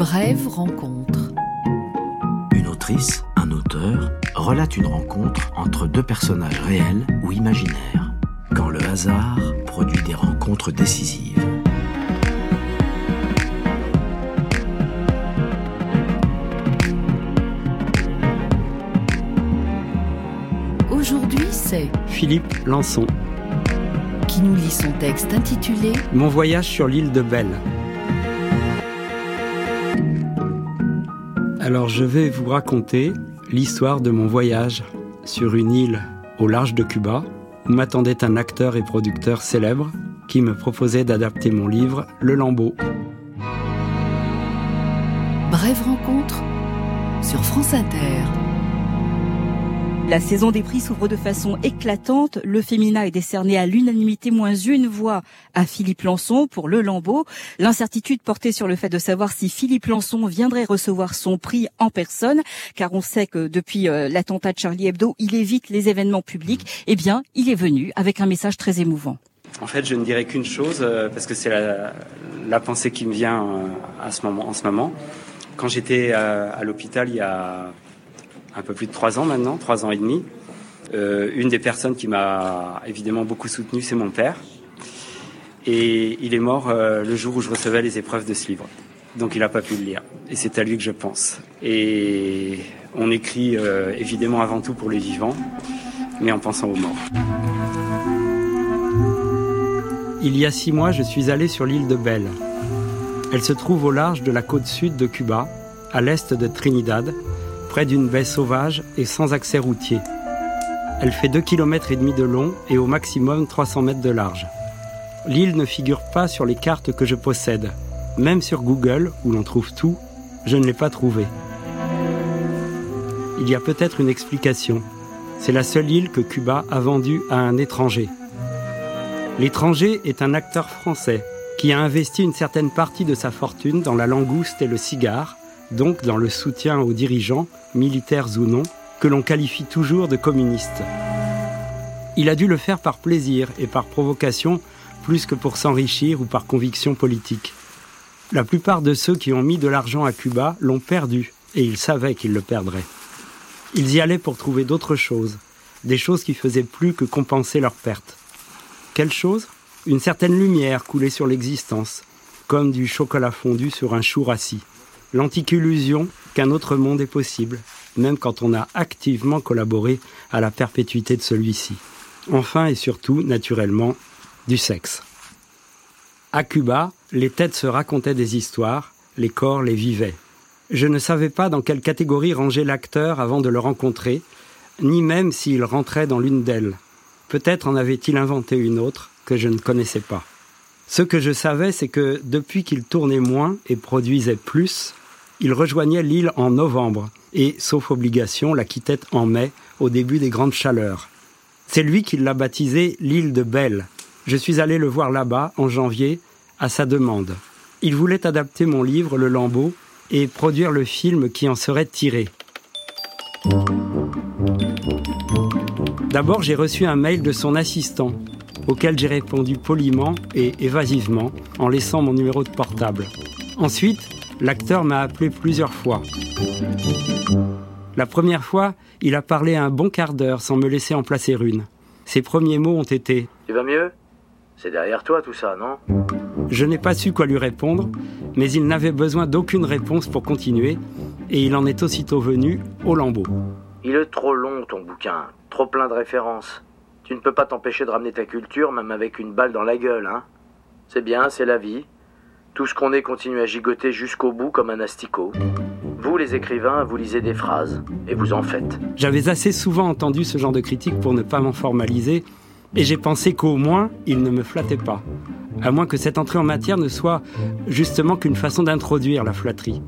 Brève rencontre. Une autrice, un auteur, relate une rencontre entre deux personnages réels ou imaginaires, quand le hasard produit des rencontres décisives. Aujourd'hui, c'est Philippe Lançon. qui nous lit son texte intitulé Mon voyage sur l'île de Belle. Alors je vais vous raconter l'histoire de mon voyage sur une île au large de Cuba où m'attendait un acteur et producteur célèbre qui me proposait d'adapter mon livre Le Lambeau. Brève rencontre sur France Inter. La saison des prix s'ouvre de façon éclatante. Le féminin est décerné à l'unanimité moins une voix à Philippe Lançon pour Le Lambeau. L'incertitude portait sur le fait de savoir si Philippe Lançon viendrait recevoir son prix en personne, car on sait que depuis euh, l'attentat de Charlie Hebdo, il évite les événements publics. Eh bien, il est venu avec un message très émouvant. En fait, je ne dirais qu'une chose, euh, parce que c'est la, pensée qui me vient euh, en ce moment. Quand j'étais à, à l'hôpital il y a un peu plus de trois ans maintenant, trois ans et demi, euh, une des personnes qui m'a évidemment beaucoup soutenu, c'est mon père. Et il est mort euh, le jour où je recevais les épreuves de ce livre. Donc il n'a pas pu le lire. Et c'est à lui que je pense. Et on écrit euh, évidemment avant tout pour les vivants, mais en pensant aux morts. Il y a six mois, je suis allé sur l'île de Belle. Elle se trouve au large de la côte sud de Cuba, à l'est de Trinidad, près d'une baie sauvage et sans accès routier. Elle fait 2 km de long et au maximum 300 mètres de large. L'île ne figure pas sur les cartes que je possède. Même sur Google, où l'on trouve tout, je ne l'ai pas trouvée. Il y a peut-être une explication. C'est la seule île que Cuba a vendue à un étranger. L'étranger est un acteur français qui a investi une certaine partie de sa fortune dans la langouste et le cigare, donc dans le soutien aux dirigeants, militaires ou non, que l'on qualifie toujours de communistes. Il a dû le faire par plaisir et par provocation, plus que pour s'enrichir ou par conviction politique. La plupart de ceux qui ont mis de l'argent à Cuba l'ont perdu, et ils savaient qu'ils le perdraient. Ils y allaient pour trouver d'autres choses, des choses qui faisaient plus que compenser leurs pertes. Quelle chose Une certaine lumière coulée sur l'existence, comme du chocolat fondu sur un chou rassis l'antique illusion qu'un autre monde est possible, même quand on a activement collaboré à la perpétuité de celui-ci. Enfin et surtout, naturellement, du sexe. À Cuba, les têtes se racontaient des histoires, les corps les vivaient. Je ne savais pas dans quelle catégorie ranger l'acteur avant de le rencontrer, ni même s'il rentrait dans l'une d'elles. Peut-être en avait-il inventé une autre que je ne connaissais pas. Ce que je savais, c'est que depuis qu'il tournait moins et produisait plus, il rejoignait l'île en novembre et, sauf obligation, la quittait en mai, au début des grandes chaleurs. C'est lui qui l'a baptisé l'île de Belle. Je suis allé le voir là-bas en janvier, à sa demande. Il voulait adapter mon livre Le Lambeau et produire le film qui en serait tiré. D'abord, j'ai reçu un mail de son assistant, auquel j'ai répondu poliment et évasivement en laissant mon numéro de portable. Ensuite, l'acteur m'a appelé plusieurs fois. La première fois, il a parlé un bon quart d'heure sans me laisser en placer une. Ses premiers mots ont été ⁇ Tu vas mieux? C'est derrière toi tout ça, non ⁇ Je n'ai pas su quoi lui répondre, mais il n'avait besoin d'aucune réponse pour continuer, et il en est aussitôt venu au lambeau. Il est trop long ton bouquin, trop plein de références. Tu ne peux pas t'empêcher de ramener ta culture même avec une balle dans la gueule, hein? C'est bien, c'est la vie. Tout ce qu'on est continue à gigoter jusqu'au bout comme un asticot. Vous, les écrivains, vous lisez des phrases, et vous en faites. J'avais assez souvent entendu ce genre de critique pour ne pas m'en formaliser, et j'ai pensé qu'au moins, il ne me flattait pas. À moins que cette entrée en matière ne soit justement qu'une façon d'introduire la flatterie.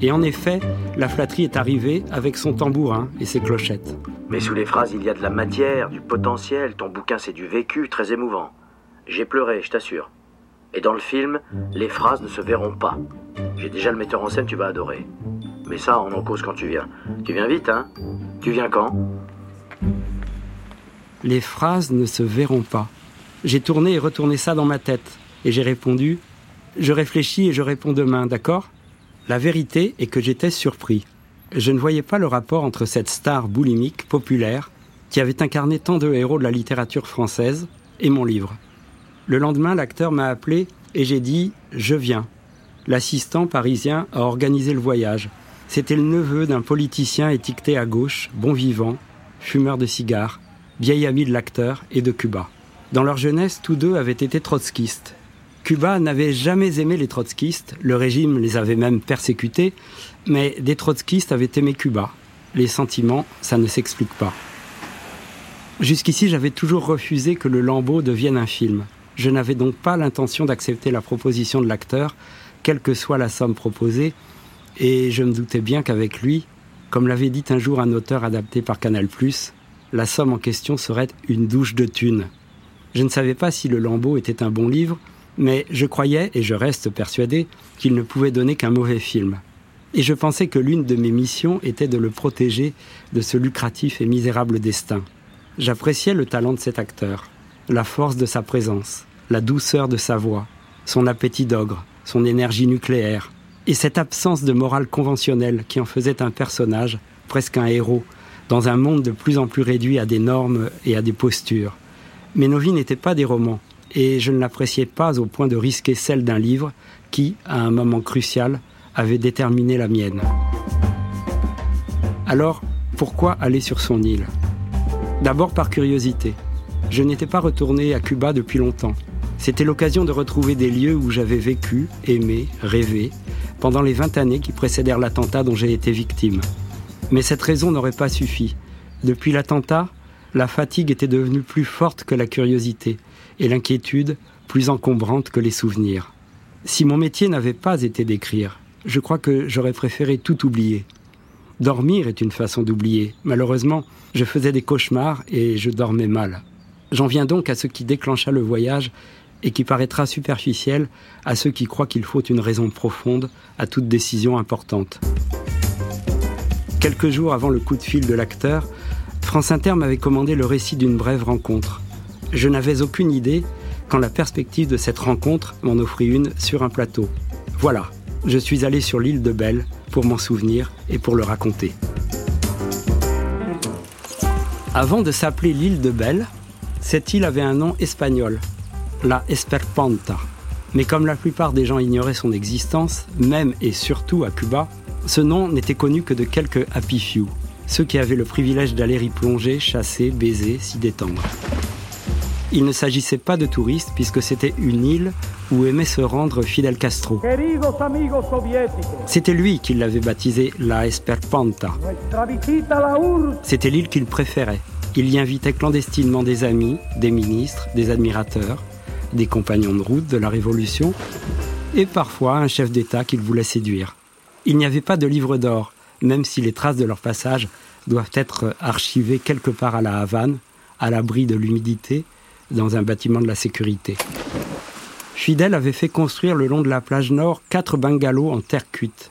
Et en effet, la flatterie est arrivée avec son tambourin et ses clochettes. Mais sous les phrases, il y a de la matière, du potentiel. Ton bouquin, c'est du vécu, très émouvant. J'ai pleuré, je t'assure. Et dans le film, les phrases ne se verront pas. J'ai déjà le metteur en scène, tu vas adorer. Mais ça, on en cause quand tu viens. Tu viens vite, hein? Tu viens quand? Les phrases ne se verront pas. J'ai tourné et retourné ça dans ma tête. Et j'ai répondu Je réfléchis et je réponds demain, d'accord? La vérité est que j'étais surpris. Je ne voyais pas le rapport entre cette star boulimique populaire qui avait incarné tant de héros de la littérature française et mon livre. Le lendemain, l'acteur m'a appelé et j'ai dit ⁇ Je viens ⁇ L'assistant parisien a organisé le voyage. C'était le neveu d'un politicien étiqueté à gauche, bon vivant, fumeur de cigares, vieil ami de l'acteur et de Cuba. Dans leur jeunesse, tous deux avaient été trotskistes. Cuba n'avait jamais aimé les trotskistes, le régime les avait même persécutés, mais des trotskistes avaient aimé Cuba. Les sentiments, ça ne s'explique pas. Jusqu'ici, j'avais toujours refusé que le Lambeau devienne un film. Je n'avais donc pas l'intention d'accepter la proposition de l'acteur, quelle que soit la somme proposée, et je me doutais bien qu'avec lui, comme l'avait dit un jour un auteur adapté par Canal+, la somme en question serait une douche de thunes. Je ne savais pas si Le Lambeau était un bon livre, mais je croyais, et je reste persuadé, qu'il ne pouvait donner qu'un mauvais film. Et je pensais que l'une de mes missions était de le protéger de ce lucratif et misérable destin. J'appréciais le talent de cet acteur, la force de sa présence, la douceur de sa voix, son appétit d'ogre, son énergie nucléaire, et cette absence de morale conventionnelle qui en faisait un personnage, presque un héros, dans un monde de plus en plus réduit à des normes et à des postures. Mais nos vies n'étaient pas des romans, et je ne l'appréciais pas au point de risquer celle d'un livre qui, à un moment crucial, avait déterminé la mienne. Alors, pourquoi aller sur son île? D'abord par curiosité. Je n'étais pas retourné à Cuba depuis longtemps. C'était l'occasion de retrouver des lieux où j'avais vécu, aimé, rêvé, pendant les 20 années qui précédèrent l'attentat dont j'ai été victime. Mais cette raison n'aurait pas suffi. Depuis l'attentat, la fatigue était devenue plus forte que la curiosité, et l'inquiétude plus encombrante que les souvenirs. Si mon métier n'avait pas été d'écrire, je crois que j'aurais préféré tout oublier. Dormir est une façon d'oublier. Malheureusement, je faisais des cauchemars et je dormais mal. J'en viens donc à ce qui déclencha le voyage et qui paraîtra superficiel à ceux qui croient qu'il faut une raison profonde à toute décision importante. Quelques jours avant le coup de fil de l'acteur, France Inter m'avait commandé le récit d'une brève rencontre. Je n'avais aucune idée quand la perspective de cette rencontre m'en offrit une sur un plateau. Voilà, je suis allé sur l'île de Belle pour m'en souvenir et pour le raconter. Avant de s'appeler l'île de Belle, cette île avait un nom espagnol, la Esperpanta. Mais comme la plupart des gens ignoraient son existence, même et surtout à Cuba, ce nom n'était connu que de quelques happy few, ceux qui avaient le privilège d'aller y plonger, chasser, baiser, s'y détendre. Il ne s'agissait pas de touristes puisque c'était une île où aimait se rendre Fidel Castro. C'était lui qui l'avait baptisée la Esperpanta. C'était l'île qu'il préférait. Il y invitait clandestinement des amis, des ministres, des admirateurs, des compagnons de route de la Révolution et parfois un chef d'État qu'il voulait séduire. Il n'y avait pas de livre d'or, même si les traces de leur passage doivent être archivées quelque part à la Havane, à l'abri de l'humidité, dans un bâtiment de la sécurité. Fidel avait fait construire le long de la plage nord quatre bungalows en terre cuite.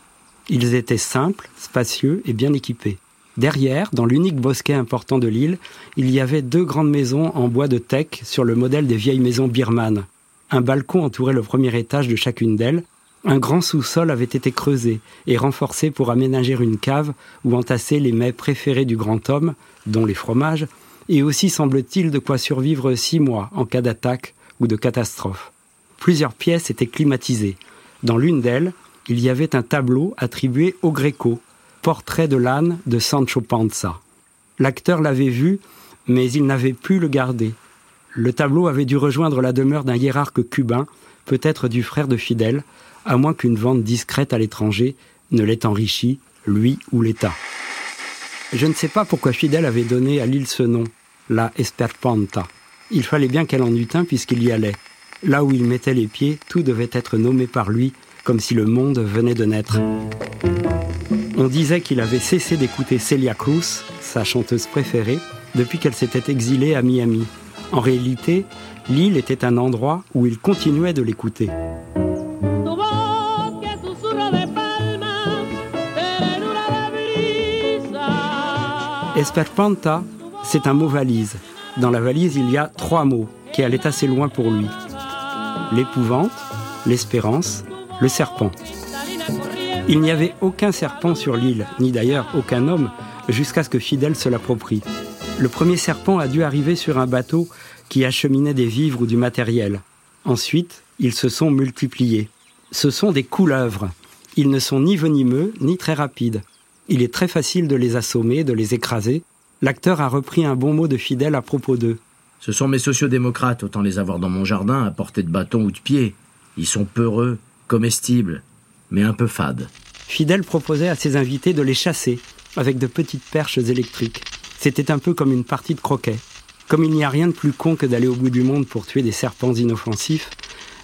Ils étaient simples, spacieux et bien équipés. Derrière, dans l'unique bosquet important de l'île, il y avait deux grandes maisons en bois de teck sur le modèle des vieilles maisons birmanes. Un balcon entourait le premier étage de chacune d'elles. Un grand sous-sol avait été creusé et renforcé pour aménager une cave où entasser les mets préférés du grand homme, dont les fromages, et aussi semble-t-il de quoi survivre six mois en cas d'attaque ou de catastrophe. Plusieurs pièces étaient climatisées. Dans l'une d'elles, il y avait un tableau attribué au Gréco, Portrait de l'âne de Sancho Panza. L'acteur l'avait vu, mais il n'avait pu le garder. Le tableau avait dû rejoindre la demeure d'un hiérarque cubain, peut-être du frère de Fidel, à moins qu'une vente discrète à l'étranger ne l'ait enrichi, lui ou l'État. Je ne sais pas pourquoi Fidel avait donné à l'île ce nom, la Esperpanta. Il fallait bien qu'elle en eût un puisqu'il y allait. Là où il mettait les pieds, tout devait être nommé par lui, comme si le monde venait de naître. On disait qu'il avait cessé d'écouter Celia Cruz, sa chanteuse préférée, depuis qu'elle s'était exilée à Miami. En réalité, l'île était un endroit où il continuait de l'écouter. Esperpanta, c'est un mot valise. Dans la valise, il y a trois mots qui allaient assez loin pour lui. L'épouvante, l'espérance, le serpent. Il n'y avait aucun serpent sur l'île, ni d'ailleurs aucun homme, jusqu'à ce que Fidèle se l'approprie. Le premier serpent a dû arriver sur un bateau qui acheminait des vivres ou du matériel. Ensuite, ils se sont multipliés. Ce sont des couleuvres. Ils ne sont ni venimeux, ni très rapides. Il est très facile de les assommer, de les écraser. L'acteur a repris un bon mot de Fidèle à propos d'eux. Ce sont mes sociodémocrates, autant les avoir dans mon jardin à portée de bâton ou de pied. Ils sont peureux, comestibles, mais un peu fades. Fidèle proposait à ses invités de les chasser avec de petites perches électriques. C'était un peu comme une partie de croquet. Comme il n'y a rien de plus con que d'aller au bout du monde pour tuer des serpents inoffensifs,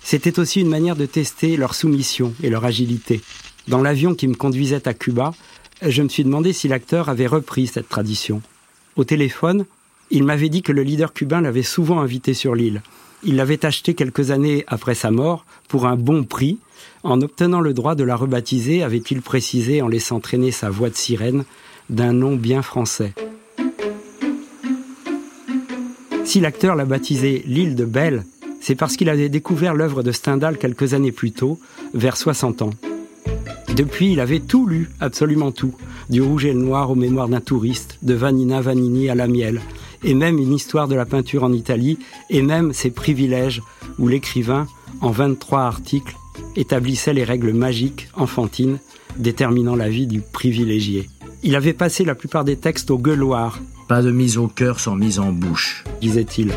c'était aussi une manière de tester leur soumission et leur agilité. Dans l'avion qui me conduisait à Cuba, je me suis demandé si l'acteur avait repris cette tradition. Au téléphone, il m'avait dit que le leader cubain l'avait souvent invité sur l'île. Il l'avait acheté quelques années après sa mort pour un bon prix. En obtenant le droit de la rebaptiser, avait-il précisé en laissant traîner sa voix de sirène d'un nom bien français. Si l'acteur l'a baptisé l'île de Belle, c'est parce qu'il avait découvert l'œuvre de Stendhal quelques années plus tôt, vers 60 ans. Depuis, il avait tout lu, absolument tout, du rouge et le noir aux mémoires d'un touriste, de Vanina Vanini à la miel, et même une histoire de la peinture en Italie, et même ses privilèges, où l'écrivain, en 23 articles, établissait les règles magiques, enfantines, déterminant la vie du privilégié. Il avait passé la plupart des textes au gueuloir. Pas de mise au cœur sans mise en bouche, disait-il.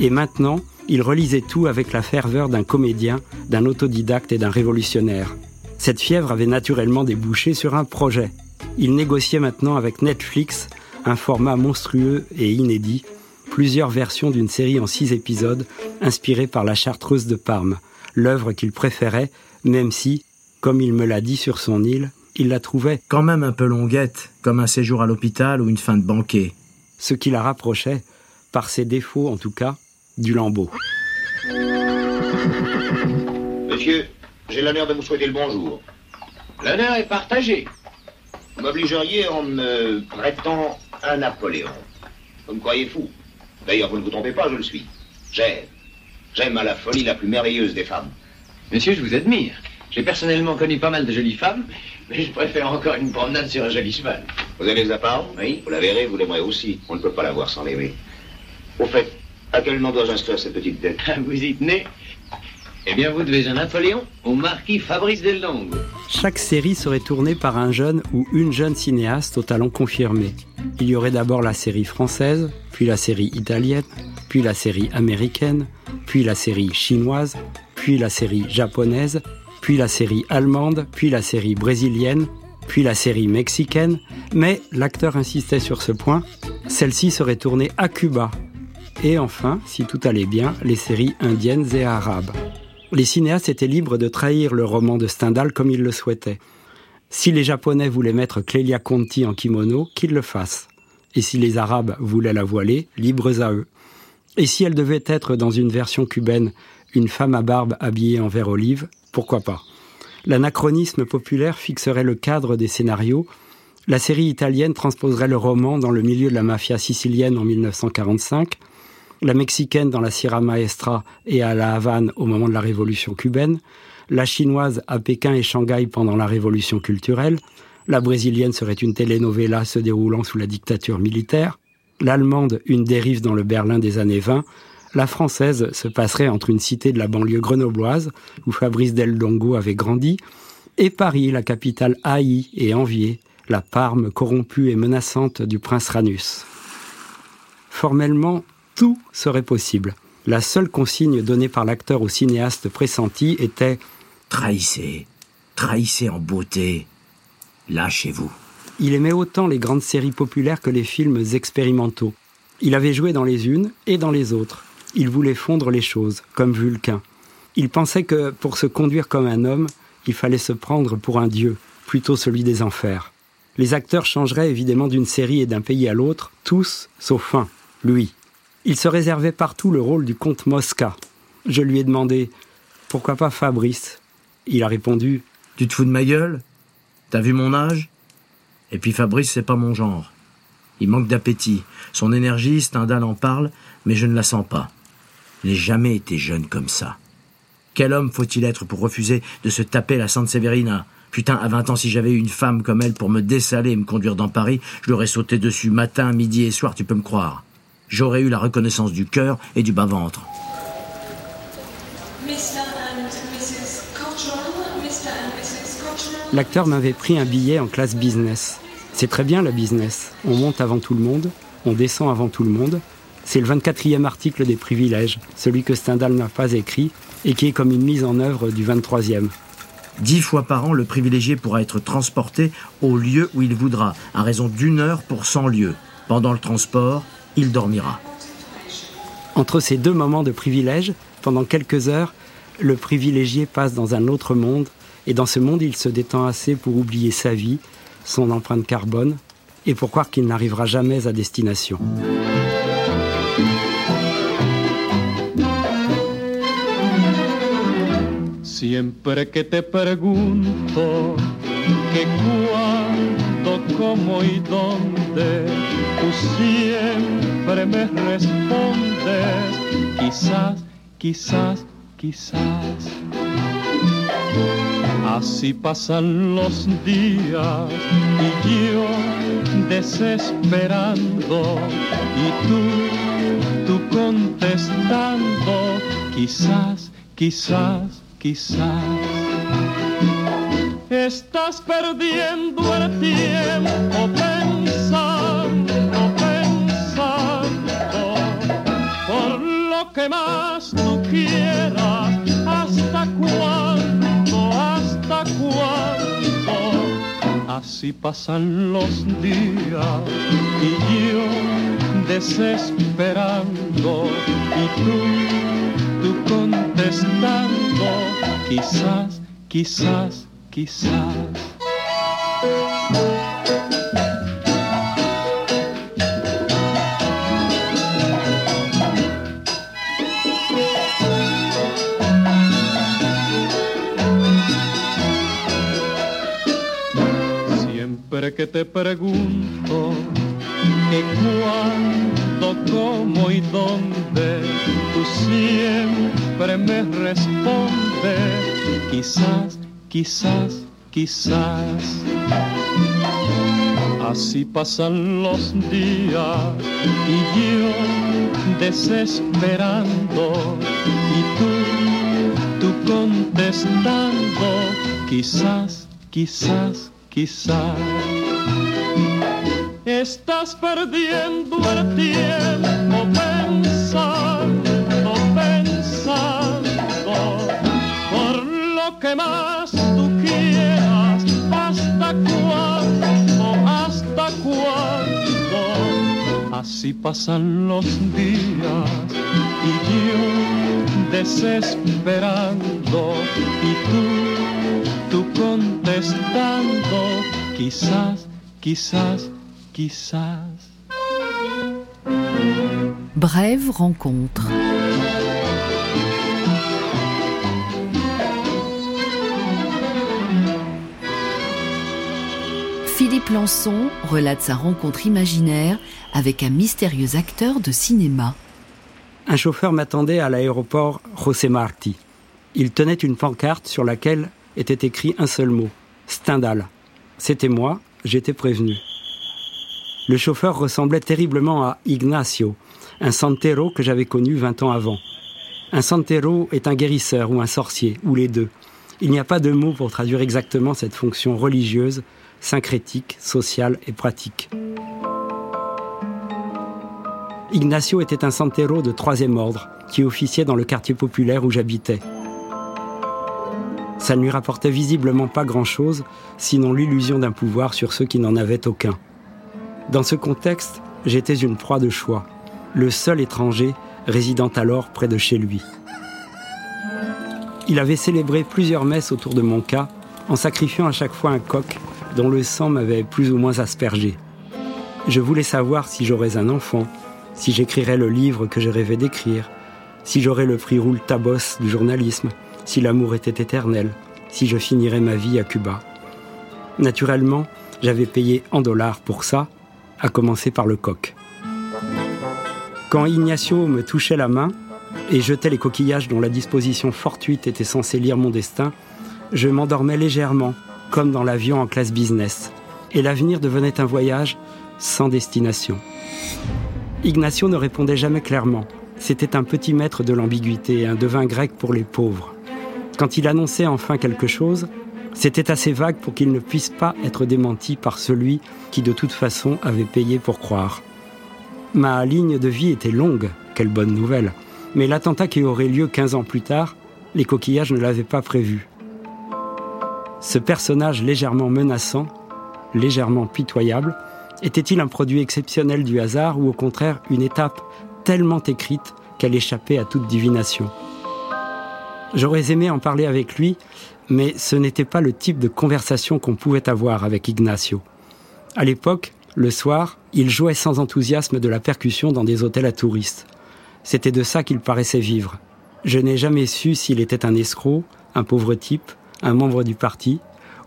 Et maintenant, il relisait tout avec la ferveur d'un comédien, d'un autodidacte et d'un révolutionnaire. Cette fièvre avait naturellement débouché sur un projet. Il négociait maintenant avec Netflix un format monstrueux et inédit, plusieurs versions d'une série en six épisodes inspirée par la Chartreuse de Parme, l'œuvre qu'il préférait, même si, comme il me l'a dit sur son île, il la trouvait quand même un peu longuette, comme un séjour à l'hôpital ou une fin de banquet. Ce qui la rapprochait, par ses défauts en tout cas, du lambeau. Monsieur, j'ai l'honneur de vous souhaiter le bonjour. L'honneur est partagé. Vous m'obligeriez en me prêtant un Napoléon. Vous me croyez fou. D'ailleurs, vous ne vous trompez pas, je le suis. J'aime. J'aime à la folie la plus merveilleuse des femmes. Monsieur, je vous admire. J'ai personnellement connu pas mal de jolies femmes, mais je préfère encore une promenade sur un joli cheval. Vous avez les apparts Oui. Vous la verrez, vous l'aimerez aussi. On ne peut pas la voir sans l'aimer. Au fait, à quel nom dois-je inscrire cette petite tête? Vous y tenez Eh bien, vous devez un Napoléon au marquis Fabrice Delongo. Chaque série serait tournée par un jeune ou une jeune cinéaste au talent confirmé. Il y aurait d'abord la série française, puis la série italienne, puis la série américaine, puis la série chinoise, puis la série japonaise, puis la série allemande, puis la série brésilienne, puis la série mexicaine, mais l'acteur insistait sur ce point, celle-ci serait tournée à Cuba. Et enfin, si tout allait bien, les séries indiennes et arabes. Les cinéastes étaient libres de trahir le roman de Stendhal comme ils le souhaitaient. Si les Japonais voulaient mettre Clélia Conti en kimono, qu'ils le fassent. Et si les Arabes voulaient la voiler, libres à eux. Et si elle devait être dans une version cubaine, une femme à barbe habillée en vert olive, pourquoi pas? L'anachronisme populaire fixerait le cadre des scénarios. La série italienne transposerait le roman dans le milieu de la mafia sicilienne en 1945, la mexicaine dans la Sierra Maestra et à La Havane au moment de la révolution cubaine, la chinoise à Pékin et Shanghai pendant la révolution culturelle, la brésilienne serait une telenovela se déroulant sous la dictature militaire, l'allemande une dérive dans le Berlin des années 20, la française se passerait entre une cité de la banlieue grenobloise, où Fabrice Del Dongo avait grandi, et Paris, la capitale haïe et enviée, la Parme corrompue et menaçante du prince Ranus. Formellement, tout serait possible. La seule consigne donnée par l'acteur au cinéaste pressenti était Trahissez, trahissez en beauté, lâchez-vous. Il aimait autant les grandes séries populaires que les films expérimentaux. Il avait joué dans les unes et dans les autres. Il voulait fondre les choses, comme Vulcain. Il pensait que, pour se conduire comme un homme, il fallait se prendre pour un dieu, plutôt celui des enfers. Les acteurs changeraient évidemment d'une série et d'un pays à l'autre, tous, sauf un, lui. Il se réservait partout le rôle du comte Mosca. Je lui ai demandé Pourquoi pas Fabrice? Il a répondu Tu te fous de ma gueule? T'as vu mon âge? Et puis Fabrice, c'est pas mon genre. Il manque d'appétit. Son énergie, Stendhal en parle, mais je ne la sens pas. Il n'a jamais été jeune comme ça. Quel homme faut-il être pour refuser de se taper la Sainte Sévérina Putain, à 20 ans, si j'avais eu une femme comme elle pour me dessaler et me conduire dans Paris, je l'aurais sauté dessus matin, midi et soir, tu peux me croire. J'aurais eu la reconnaissance du cœur et du bas-ventre. L'acteur m'avait pris un billet en classe business. C'est très bien la business. On monte avant tout le monde, on descend avant tout le monde. C'est le 24e article des privilèges, celui que Stendhal n'a pas écrit et qui est comme une mise en œuvre du 23e. Dix fois par an, le privilégié pourra être transporté au lieu où il voudra, à raison d'une heure pour 100 lieues. Pendant le transport, il dormira. Entre ces deux moments de privilège, pendant quelques heures, le privilégié passe dans un autre monde, et dans ce monde, il se détend assez pour oublier sa vie, son empreinte carbone, et pour croire qu'il n'arrivera jamais à destination. Siempre que te pregunto que cuándo, cómo y dónde, tú siempre me respondes, quizás, quizás, quizás. Así pasan los días y yo desesperando y tú, tú contestando, quizás, quizás quizás estás perdiendo el tiempo pensando, pensando por lo que más tú quieras, hasta cuándo, hasta cuándo. Así pasan los días y yo desesperando y tú, tú contestando, quizás, quizás, quizás. Siempre que te pregunto que cuándo, cómo y dónde, tú siempre me respondes, quizás, quizás, quizás. Así pasan los días y yo desesperando y tú, tú contestando, quizás, quizás, quizás. Estás perdiendo el tiempo pensando, pensando por lo que más tú quieras. ¿Hasta cuándo? ¿Hasta cuándo? Así pasan los días y yo desesperando y tú, tú contestando, quizás, quizás quizás. Brève rencontre. Lançon relate sa rencontre imaginaire avec un mystérieux acteur de cinéma. Un chauffeur m'attendait à l'aéroport José Marti. Il tenait une pancarte sur laquelle était écrit un seul mot Stendhal. C'était moi, j'étais prévenu. Le chauffeur ressemblait terriblement à Ignacio, un santero que j'avais connu 20 ans avant. Un santero est un guérisseur ou un sorcier, ou les deux. Il n'y a pas de mot pour traduire exactement cette fonction religieuse, syncrétique, sociale et pratique. Ignacio était un santero de troisième ordre qui officiait dans le quartier populaire où j'habitais. Ça ne lui rapportait visiblement pas grand-chose, sinon l'illusion d'un pouvoir sur ceux qui n'en avaient aucun. Dans ce contexte, j'étais une proie de choix, le seul étranger résidant alors près de chez lui. Il avait célébré plusieurs messes autour de mon cas, en sacrifiant à chaque fois un coq dont le sang m'avait plus ou moins aspergé. Je voulais savoir si j'aurais un enfant, si j'écrirais le livre que je rêvais d'écrire, si j'aurais le prix Roule Tabos du journalisme, si l'amour était éternel, si je finirais ma vie à Cuba. Naturellement, j'avais payé en dollars pour ça, à commencer par le coq. Quand Ignacio me touchait la main, et jetais les coquillages dont la disposition fortuite était censée lire mon destin, je m'endormais légèrement, comme dans l'avion en classe business, et l'avenir devenait un voyage sans destination. Ignacio ne répondait jamais clairement. C'était un petit maître de l'ambiguïté, un devin grec pour les pauvres. Quand il annonçait enfin quelque chose, c'était assez vague pour qu'il ne puisse pas être démenti par celui qui de toute façon avait payé pour croire. Ma ligne de vie était longue, quelle bonne nouvelle. Mais l'attentat qui aurait lieu 15 ans plus tard, les coquillages ne l'avaient pas prévu. Ce personnage légèrement menaçant, légèrement pitoyable, était-il un produit exceptionnel du hasard ou au contraire une étape tellement écrite qu'elle échappait à toute divination? J'aurais aimé en parler avec lui, mais ce n'était pas le type de conversation qu'on pouvait avoir avec Ignacio. À l'époque, le soir, il jouait sans enthousiasme de la percussion dans des hôtels à touristes. C'était de ça qu'il paraissait vivre. Je n'ai jamais su s'il était un escroc, un pauvre type, un membre du parti,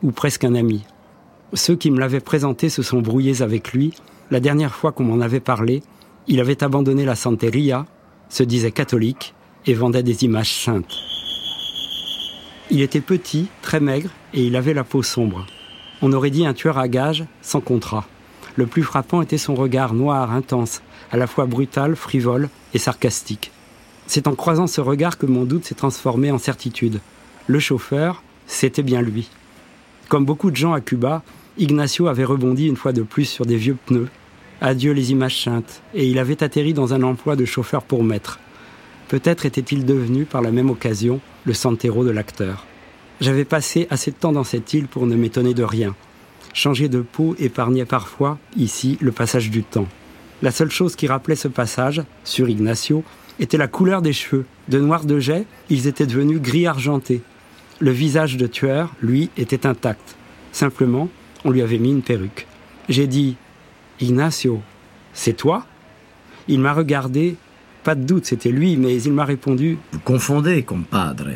ou presque un ami. Ceux qui me l'avaient présenté se sont brouillés avec lui. La dernière fois qu'on m'en avait parlé, il avait abandonné la santeria, se disait catholique et vendait des images saintes. Il était petit, très maigre, et il avait la peau sombre. On aurait dit un tueur à gages sans contrat. Le plus frappant était son regard noir, intense, à la fois brutal, frivole et sarcastique. C'est en croisant ce regard que mon doute s'est transformé en certitude. Le chauffeur, c'était bien lui. Comme beaucoup de gens à Cuba, Ignacio avait rebondi une fois de plus sur des vieux pneus. Adieu les images saintes, et il avait atterri dans un emploi de chauffeur pour maître. Peut-être était-il devenu, par la même occasion, le santero de l'acteur. J'avais passé assez de temps dans cette île pour ne m'étonner de rien. Changer de peau épargnait parfois, ici, le passage du temps. La seule chose qui rappelait ce passage, sur Ignacio, était la couleur des cheveux. De noir de jet, ils étaient devenus gris argenté. Le visage de tueur, lui, était intact. Simplement, on lui avait mis une perruque. J'ai dit Ignacio, c'est toi? Il m'a regardé pas de doute, c'était lui, mais il m'a répondu Vous confondez, compadre.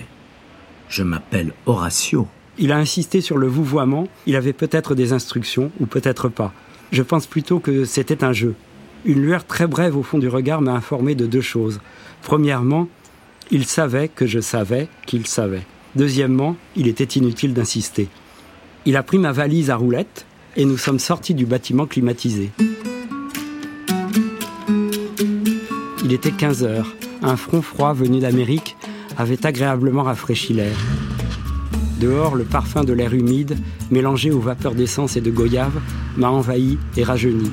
Je m'appelle Horatio. Il a insisté sur le vouvoiement, il avait peut-être des instructions, ou peut-être pas. Je pense plutôt que c'était un jeu. Une lueur très brève au fond du regard m'a informé de deux choses. Premièrement, il savait que je savais qu'il savait. Deuxièmement, il était inutile d'insister. Il a pris ma valise à roulettes et nous sommes sortis du bâtiment climatisé. Il était 15 heures. Un front froid venu d'Amérique avait agréablement rafraîchi l'air. Dehors, le parfum de l'air humide, mélangé aux vapeurs d'essence et de goyave, m'a envahi et rajeuni.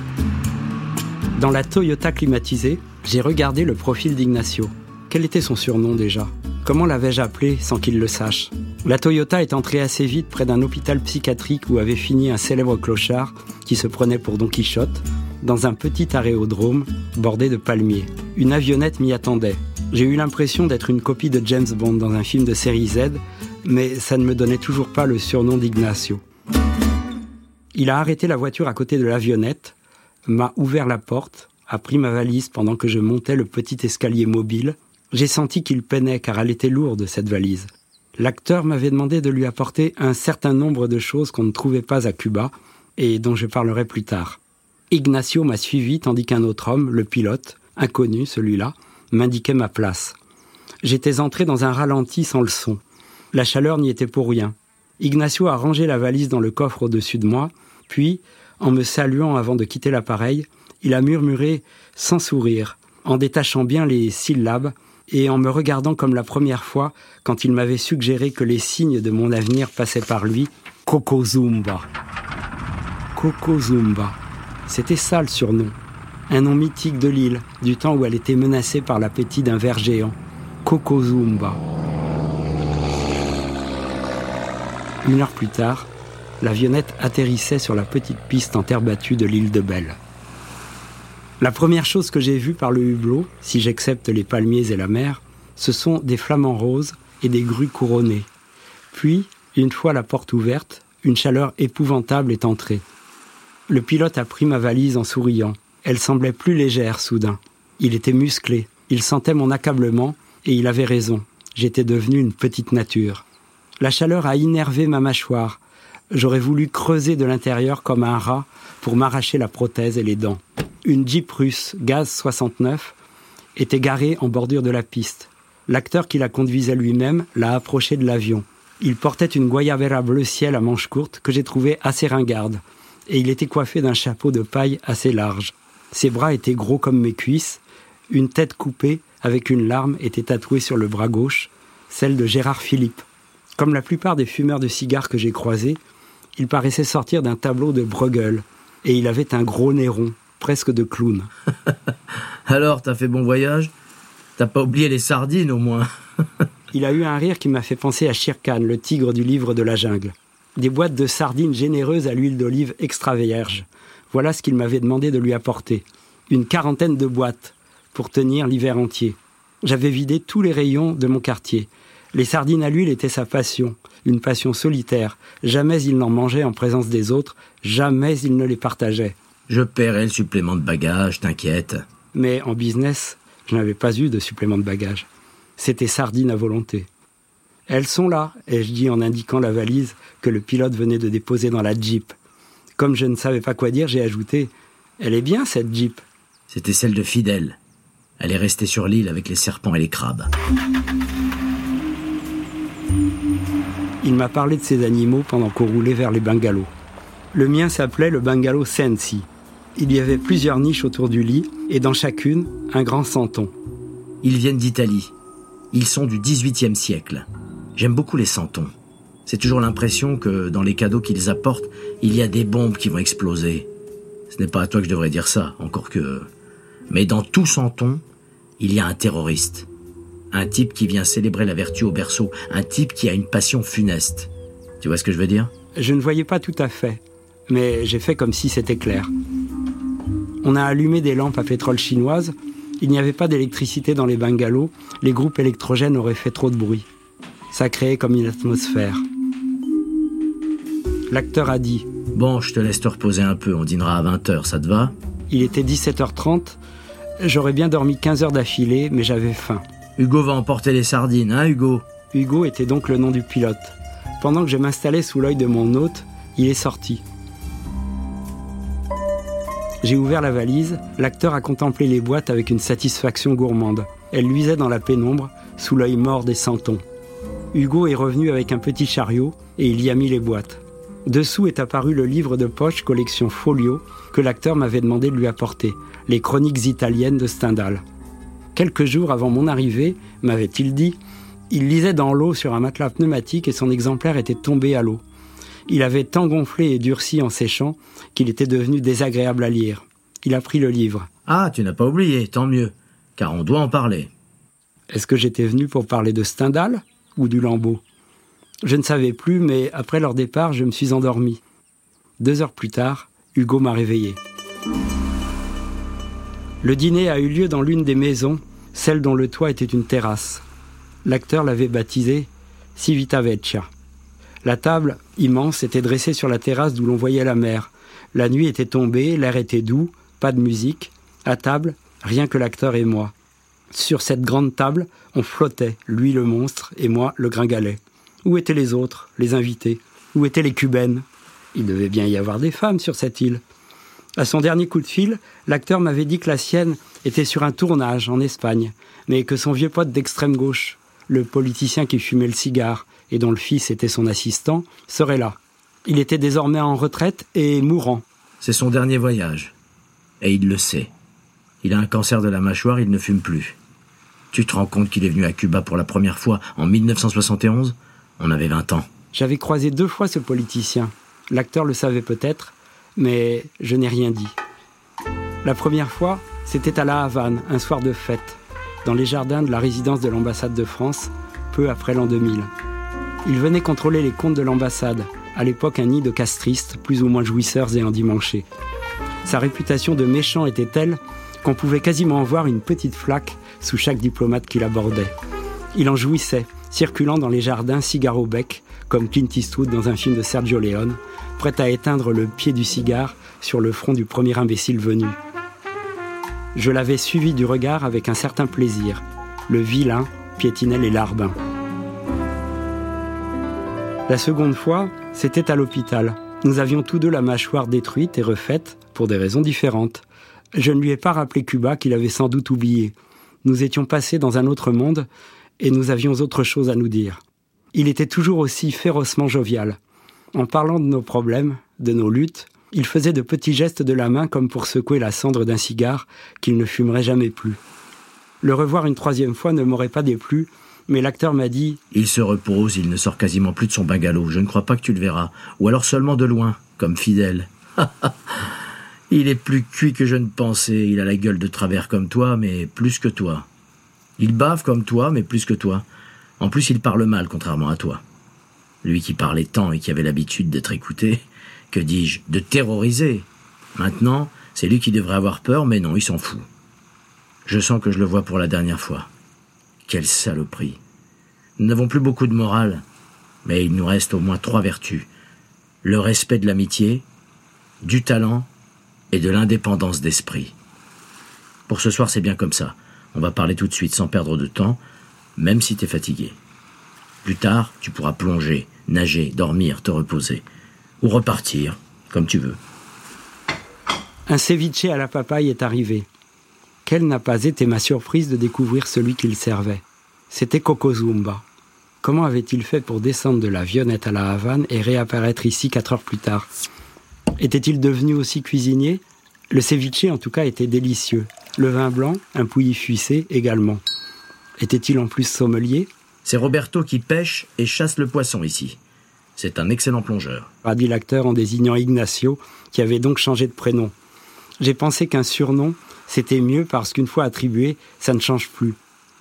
Dans la Toyota climatisée, j'ai regardé le profil d'Ignacio. Quel était son surnom déjà? Comment l'avais-je appelé sans qu'il le sache La Toyota est entrée assez vite près d'un hôpital psychiatrique où avait fini un célèbre clochard qui se prenait pour Don Quichotte, dans un petit aérodrome bordé de palmiers. Une avionnette m'y attendait. J'ai eu l'impression d'être une copie de James Bond dans un film de série Z, mais ça ne me donnait toujours pas le surnom d'Ignacio. Il a arrêté la voiture à côté de l'avionnette, m'a ouvert la porte, a pris ma valise pendant que je montais le petit escalier mobile. J'ai senti qu'il peinait car elle était lourde, cette valise. L'acteur m'avait demandé de lui apporter un certain nombre de choses qu'on ne trouvait pas à Cuba et dont je parlerai plus tard. Ignacio m'a suivi tandis qu'un autre homme, le pilote, inconnu celui-là, m'indiquait ma place. J'étais entré dans un ralenti sans le son. La chaleur n'y était pour rien. Ignacio a rangé la valise dans le coffre au-dessus de moi, puis, en me saluant avant de quitter l'appareil, il a murmuré sans sourire, en détachant bien les syllabes et en me regardant comme la première fois quand il m'avait suggéré que les signes de mon avenir passaient par lui, Kokozumba. Kokozumba. C'était ça le surnom. Un nom mythique de l'île, du temps où elle était menacée par l'appétit d'un ver géant. Kokozumba. Une heure plus tard, l'avionnette atterrissait sur la petite piste en terre battue de l'île de Belle. La première chose que j'ai vue par le hublot, si j'accepte les palmiers et la mer, ce sont des flamants roses et des grues couronnées. Puis, une fois la porte ouverte, une chaleur épouvantable est entrée. Le pilote a pris ma valise en souriant. Elle semblait plus légère soudain. Il était musclé, il sentait mon accablement, et il avait raison. J'étais devenu une petite nature. La chaleur a innervé ma mâchoire. J'aurais voulu creuser de l'intérieur comme un rat pour m'arracher la prothèse et les dents. Une Jeep russe, gaz 69, était garé en bordure de la piste. L'acteur qui la conduisait lui-même l'a approché de l'avion. Il portait une guayabera bleu ciel à manches courtes que j'ai trouvée assez ringarde, et il était coiffé d'un chapeau de paille assez large. Ses bras étaient gros comme mes cuisses, une tête coupée avec une larme était tatouée sur le bras gauche, celle de Gérard Philippe. Comme la plupart des fumeurs de cigares que j'ai croisés, il paraissait sortir d'un tableau de Bruegel, et il avait un gros nez rond, presque de clown. Alors, t'as fait bon voyage? T'as pas oublié les sardines au moins? Il a eu un rire qui m'a fait penser à Shere le tigre du livre de la jungle. Des boîtes de sardines généreuses à l'huile d'olive extra vierge. Voilà ce qu'il m'avait demandé de lui apporter. Une quarantaine de boîtes pour tenir l'hiver entier. J'avais vidé tous les rayons de mon quartier. Les sardines à l'huile étaient sa passion, une passion solitaire. Jamais il n'en mangeait en présence des autres, jamais il ne les partageait. Je paierai le supplément de bagage, t'inquiète. Mais en business, je n'avais pas eu de supplément de bagage. C'était sardine à volonté. Elles sont là, ai-je dit en indiquant la valise que le pilote venait de déposer dans la Jeep. Comme je ne savais pas quoi dire, j'ai ajouté Elle est bien cette Jeep. C'était celle de Fidèle. Elle est restée sur l'île avec les serpents et les crabes. Il m'a parlé de ces animaux pendant qu'on roulait vers les bungalows. Le mien s'appelait le bungalow Sensi. Il y avait plusieurs niches autour du lit et dans chacune, un grand santon. Ils viennent d'Italie. Ils sont du XVIIIe siècle. J'aime beaucoup les santons. C'est toujours l'impression que dans les cadeaux qu'ils apportent, il y a des bombes qui vont exploser. Ce n'est pas à toi que je devrais dire ça, encore que... Mais dans tout santon, il y a un terroriste. Un type qui vient célébrer la vertu au berceau. Un type qui a une passion funeste. Tu vois ce que je veux dire? Je ne voyais pas tout à fait, mais j'ai fait comme si c'était clair. On a allumé des lampes à pétrole chinoises. Il n'y avait pas d'électricité dans les bungalows. Les groupes électrogènes auraient fait trop de bruit. Ça créait comme une atmosphère. L'acteur a dit Bon, je te laisse te reposer un peu, on dînera à 20h, ça te va? Il était 17h30. J'aurais bien dormi 15 heures d'affilée, mais j'avais faim. Hugo va emporter les sardines, hein, Hugo? Hugo était donc le nom du pilote. Pendant que je m'installais sous l'œil de mon hôte, il est sorti. J'ai ouvert la valise, l'acteur a contemplé les boîtes avec une satisfaction gourmande. Elles luisaient dans la pénombre, sous l'œil mort des santons. Hugo est revenu avec un petit chariot et il y a mis les boîtes. Dessous est apparu le livre de poche collection Folio que l'acteur m'avait demandé de lui apporter, les chroniques italiennes de Stendhal. Quelques jours avant mon arrivée, m'avait-il dit, il lisait dans l'eau sur un matelas pneumatique et son exemplaire était tombé à l'eau. Il avait tant gonflé et durci en séchant qu'il était devenu désagréable à lire. Il a pris le livre. Ah, tu n'as pas oublié, tant mieux, car on doit en parler. Est-ce que j'étais venu pour parler de Stendhal ou du Lambeau? Je ne savais plus, mais après leur départ, je me suis endormi. Deux heures plus tard, Hugo m'a réveillé. Le dîner a eu lieu dans l'une des maisons, celle dont le toit était une terrasse. L'acteur l'avait baptisée Civita Vecchia. La table, immense, était dressée sur la terrasse d'où l'on voyait la mer. La nuit était tombée, l'air était doux, pas de musique. À table, rien que l'acteur et moi. Sur cette grande table, on flottait, lui le monstre et moi le gringalet. Où étaient les autres, les invités? Où étaient les cubaines? Il devait bien y avoir des femmes sur cette île. À son dernier coup de fil, l'acteur m'avait dit que la sienne était sur un tournage en Espagne, mais que son vieux pote d'extrême gauche, le politicien qui fumait le cigare, et dont le fils était son assistant, serait là. Il était désormais en retraite et mourant. C'est son dernier voyage. Et il le sait. Il a un cancer de la mâchoire, il ne fume plus. Tu te rends compte qu'il est venu à Cuba pour la première fois en 1971 On avait 20 ans. J'avais croisé deux fois ce politicien. L'acteur le savait peut-être, mais je n'ai rien dit. La première fois, c'était à La Havane, un soir de fête, dans les jardins de la résidence de l'ambassade de France, peu après l'an 2000. Il venait contrôler les comptes de l'ambassade, à l'époque un nid de castristes, plus ou moins jouisseurs et endimanchés. Sa réputation de méchant était telle qu'on pouvait quasiment voir une petite flaque sous chaque diplomate qu'il abordait. Il en jouissait, circulant dans les jardins cigare au bec, comme Clint Eastwood dans un film de Sergio Leone, prêt à éteindre le pied du cigare sur le front du premier imbécile venu. Je l'avais suivi du regard avec un certain plaisir. Le vilain piétinait les larbins. La seconde fois, c'était à l'hôpital. Nous avions tous deux la mâchoire détruite et refaite pour des raisons différentes. Je ne lui ai pas rappelé Cuba qu'il avait sans doute oublié. Nous étions passés dans un autre monde et nous avions autre chose à nous dire. Il était toujours aussi férocement jovial. En parlant de nos problèmes, de nos luttes, il faisait de petits gestes de la main comme pour secouer la cendre d'un cigare qu'il ne fumerait jamais plus. Le revoir une troisième fois ne m'aurait pas déplu, mais l'acteur m'a dit Il se repose, il ne sort quasiment plus de son bungalow. Je ne crois pas que tu le verras. Ou alors seulement de loin, comme fidèle. il est plus cuit que je ne pensais. Il a la gueule de travers comme toi, mais plus que toi. Il bave comme toi, mais plus que toi. En plus, il parle mal, contrairement à toi. Lui qui parlait tant et qui avait l'habitude d'être écouté, que dis-je, de terroriser. Maintenant, c'est lui qui devrait avoir peur, mais non, il s'en fout. Je sens que je le vois pour la dernière fois. Quelle saloperie. Nous n'avons plus beaucoup de morale, mais il nous reste au moins trois vertus. Le respect de l'amitié, du talent et de l'indépendance d'esprit. Pour ce soir, c'est bien comme ça. On va parler tout de suite sans perdre de temps, même si t'es fatigué. Plus tard, tu pourras plonger, nager, dormir, te reposer. Ou repartir, comme tu veux. Un ceviche à la papaye est arrivé. Quelle n'a pas été ma surprise de découvrir celui qu'il servait? C'était Kokozumba. Comment avait-il fait pour descendre de la Vionnette à la Havane et réapparaître ici quatre heures plus tard? Était-il devenu aussi cuisinier? Le ceviche en tout cas était délicieux. Le vin blanc, un pouilly fuissé également. Était-il en plus sommelier? C'est Roberto qui pêche et chasse le poisson ici. C'est un excellent plongeur. A dit l'acteur en désignant Ignacio, qui avait donc changé de prénom. J'ai pensé qu'un surnom, c'était mieux parce qu'une fois attribué, ça ne change plus.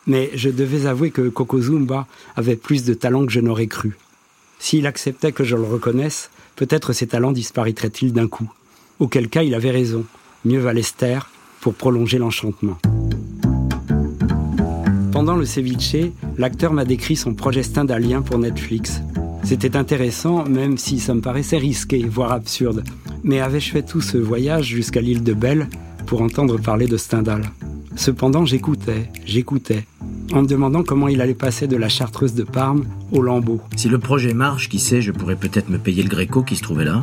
Mais je devais avouer que Kokozumba avait plus de talent que je n'aurais cru. S'il acceptait que je le reconnaisse, peut-être ses talents disparaîtraient-ils d'un coup. Auquel cas, il avait raison. Mieux valait se taire pour prolonger l'enchantement. Pendant le ceviche, l'acteur m'a décrit son projet stendhalien pour Netflix. C'était intéressant, même si ça me paraissait risqué, voire absurde. Mais avais-je fait tout ce voyage jusqu'à l'île de Belle? Pour entendre parler de Stendhal Cependant, j'écoutais, j'écoutais, en me demandant comment il allait passer de la chartreuse de Parme au lambeau. Si le projet marche, qui sait, je pourrais peut-être me payer le gréco qui se trouvait là.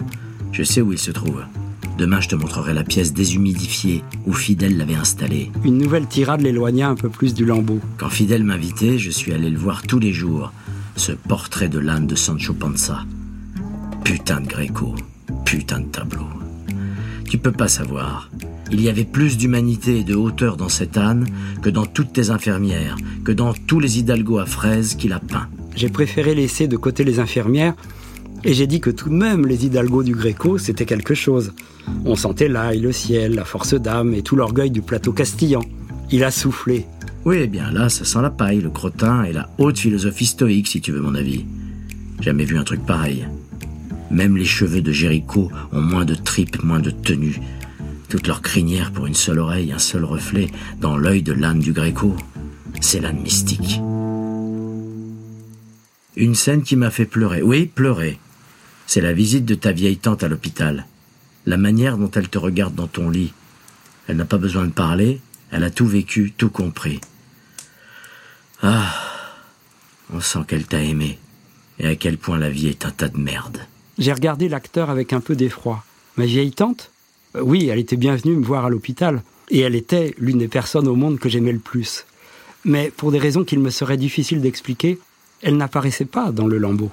Je sais où il se trouve. Demain, je te montrerai la pièce déshumidifiée où Fidèle l'avait installée. Une nouvelle tirade l'éloigna un peu plus du lambeau. Quand Fidèle m'invitait, je suis allé le voir tous les jours. Ce portrait de l'âne de Sancho Panza. Putain de gréco. Putain de tableau. Tu peux pas savoir. Il y avait plus d'humanité et de hauteur dans cet âne que dans toutes tes infirmières, que dans tous les hidalgos à fraises qu'il a peints. J'ai préféré laisser de côté les infirmières et j'ai dit que tout de même les hidalgos du Gréco, c'était quelque chose. On sentait l'ail, le ciel, la force d'âme et tout l'orgueil du plateau castillan. Il a soufflé. Oui, eh bien là, ça sent la paille, le crottin et la haute philosophie stoïque, si tu veux mon avis. Jamais vu un truc pareil. Même les cheveux de Jéricho ont moins de tripes, moins de tenue. Toute leur crinière pour une seule oreille, un seul reflet dans l'œil de l'âne du Gréco. C'est l'âne mystique. Une scène qui m'a fait pleurer. Oui, pleurer. C'est la visite de ta vieille tante à l'hôpital. La manière dont elle te regarde dans ton lit. Elle n'a pas besoin de parler, elle a tout vécu, tout compris. Ah, on sent qu'elle t'a aimé, et à quel point la vie est un tas de merde. J'ai regardé l'acteur avec un peu d'effroi. Ma vieille tante? Oui, elle était bienvenue me voir à l'hôpital, et elle était l'une des personnes au monde que j'aimais le plus. Mais pour des raisons qu'il me serait difficile d'expliquer, elle n'apparaissait pas dans le lambeau.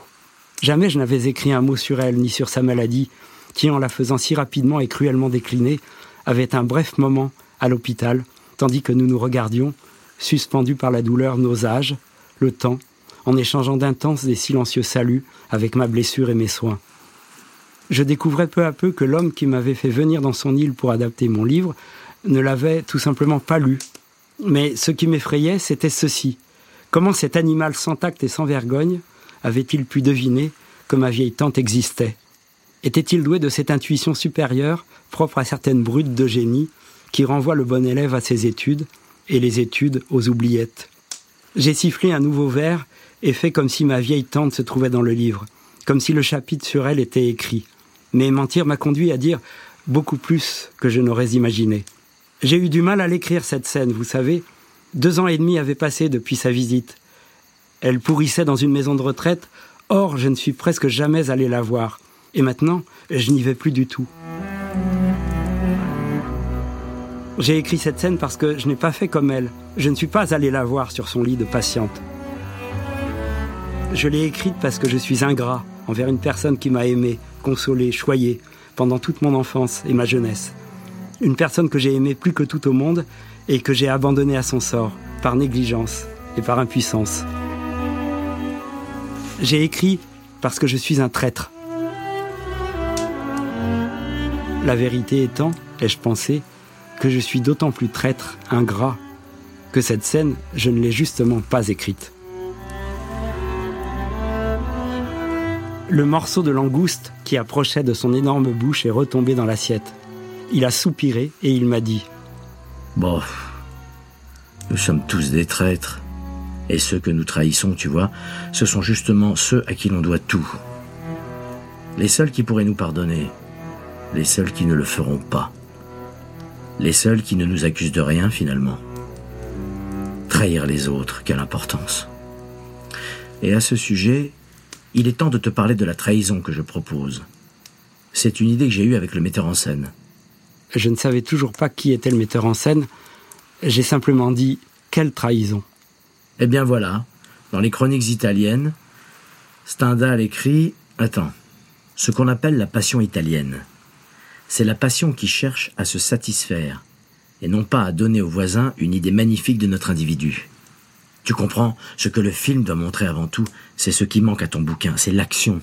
Jamais je n'avais écrit un mot sur elle, ni sur sa maladie, qui, en la faisant si rapidement et cruellement décliner, avait un bref moment à l'hôpital, tandis que nous nous regardions, suspendus par la douleur, nos âges, le temps, en échangeant d'intenses et silencieux saluts avec ma blessure et mes soins. Je découvrais peu à peu que l'homme qui m'avait fait venir dans son île pour adapter mon livre ne l'avait tout simplement pas lu. Mais ce qui m'effrayait, c'était ceci. Comment cet animal sans tact et sans vergogne avait-il pu deviner que ma vieille tante existait? Était-il doué de cette intuition supérieure, propre à certaines brutes de génie, qui renvoie le bon élève à ses études et les études aux oubliettes? J'ai sifflé un nouveau vers et fait comme si ma vieille tante se trouvait dans le livre, comme si le chapitre sur elle était écrit. Mais mentir m'a conduit à dire beaucoup plus que je n'aurais imaginé. J'ai eu du mal à l'écrire cette scène, vous savez. Deux ans et demi avaient passé depuis sa visite. Elle pourrissait dans une maison de retraite, or je ne suis presque jamais allé la voir. Et maintenant, je n'y vais plus du tout. J'ai écrit cette scène parce que je n'ai pas fait comme elle. Je ne suis pas allé la voir sur son lit de patiente. Je l'ai écrite parce que je suis ingrat envers une personne qui m'a aimé, consolé, choyé pendant toute mon enfance et ma jeunesse. Une personne que j'ai aimée plus que tout au monde et que j'ai abandonnée à son sort, par négligence et par impuissance. J'ai écrit parce que je suis un traître. La vérité étant, ai-je pensé, que je suis d'autant plus traître, ingrat, que cette scène, je ne l'ai justement pas écrite. Le morceau de langouste qui approchait de son énorme bouche est retombé dans l'assiette. Il a soupiré et il m'a dit Bon, nous sommes tous des traîtres. Et ceux que nous trahissons, tu vois, ce sont justement ceux à qui l'on doit tout. Les seuls qui pourraient nous pardonner, les seuls qui ne le feront pas. Les seuls qui ne nous accusent de rien finalement. Trahir les autres, quelle importance. Et à ce sujet, il est temps de te parler de la trahison que je propose. C'est une idée que j'ai eue avec le metteur en scène. Je ne savais toujours pas qui était le metteur en scène. J'ai simplement dit quelle trahison. Eh bien voilà, dans les chroniques italiennes, Stendhal écrit Attends, ce qu'on appelle la passion italienne. C'est la passion qui cherche à se satisfaire, et non pas à donner au voisin une idée magnifique de notre individu. Tu comprends, ce que le film doit montrer avant tout, c'est ce qui manque à ton bouquin, c'est l'action.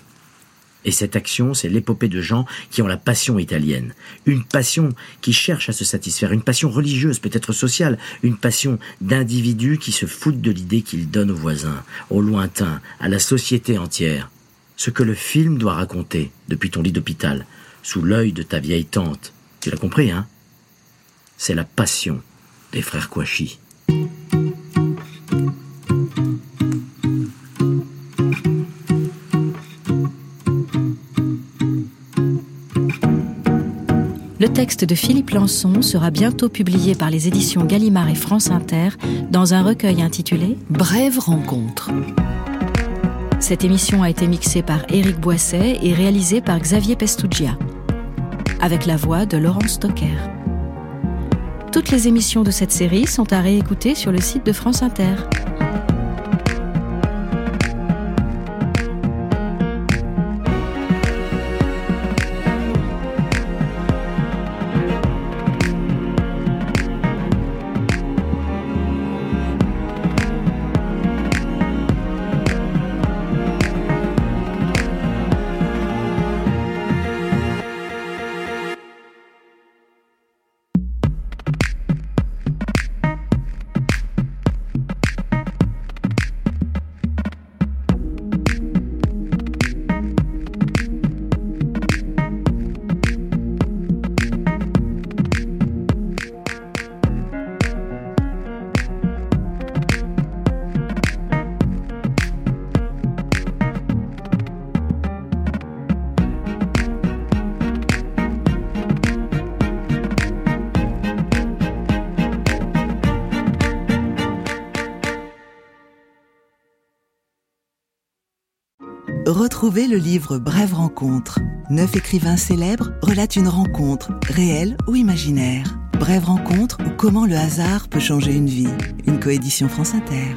Et cette action, c'est l'épopée de gens qui ont la passion italienne. Une passion qui cherche à se satisfaire, une passion religieuse, peut-être sociale, une passion d'individus qui se foutent de l'idée qu'ils donnent aux voisins, aux lointains, à la société entière. Ce que le film doit raconter depuis ton lit d'hôpital, sous l'œil de ta vieille tante. Tu l'as compris, hein? C'est la passion des frères Kouachi. Texte de Philippe Lançon sera bientôt publié par les éditions Gallimard et France Inter dans un recueil intitulé Brève rencontre. Cette émission a été mixée par Éric Boisset et réalisée par Xavier Pestuggia, avec la voix de Laurence Stocker. Toutes les émissions de cette série sont à réécouter sur le site de France Inter. Retrouvez le livre Brève rencontre. Neuf écrivains célèbres relatent une rencontre, réelle ou imaginaire. Brève rencontre ou comment le hasard peut changer une vie. Une coédition France Inter.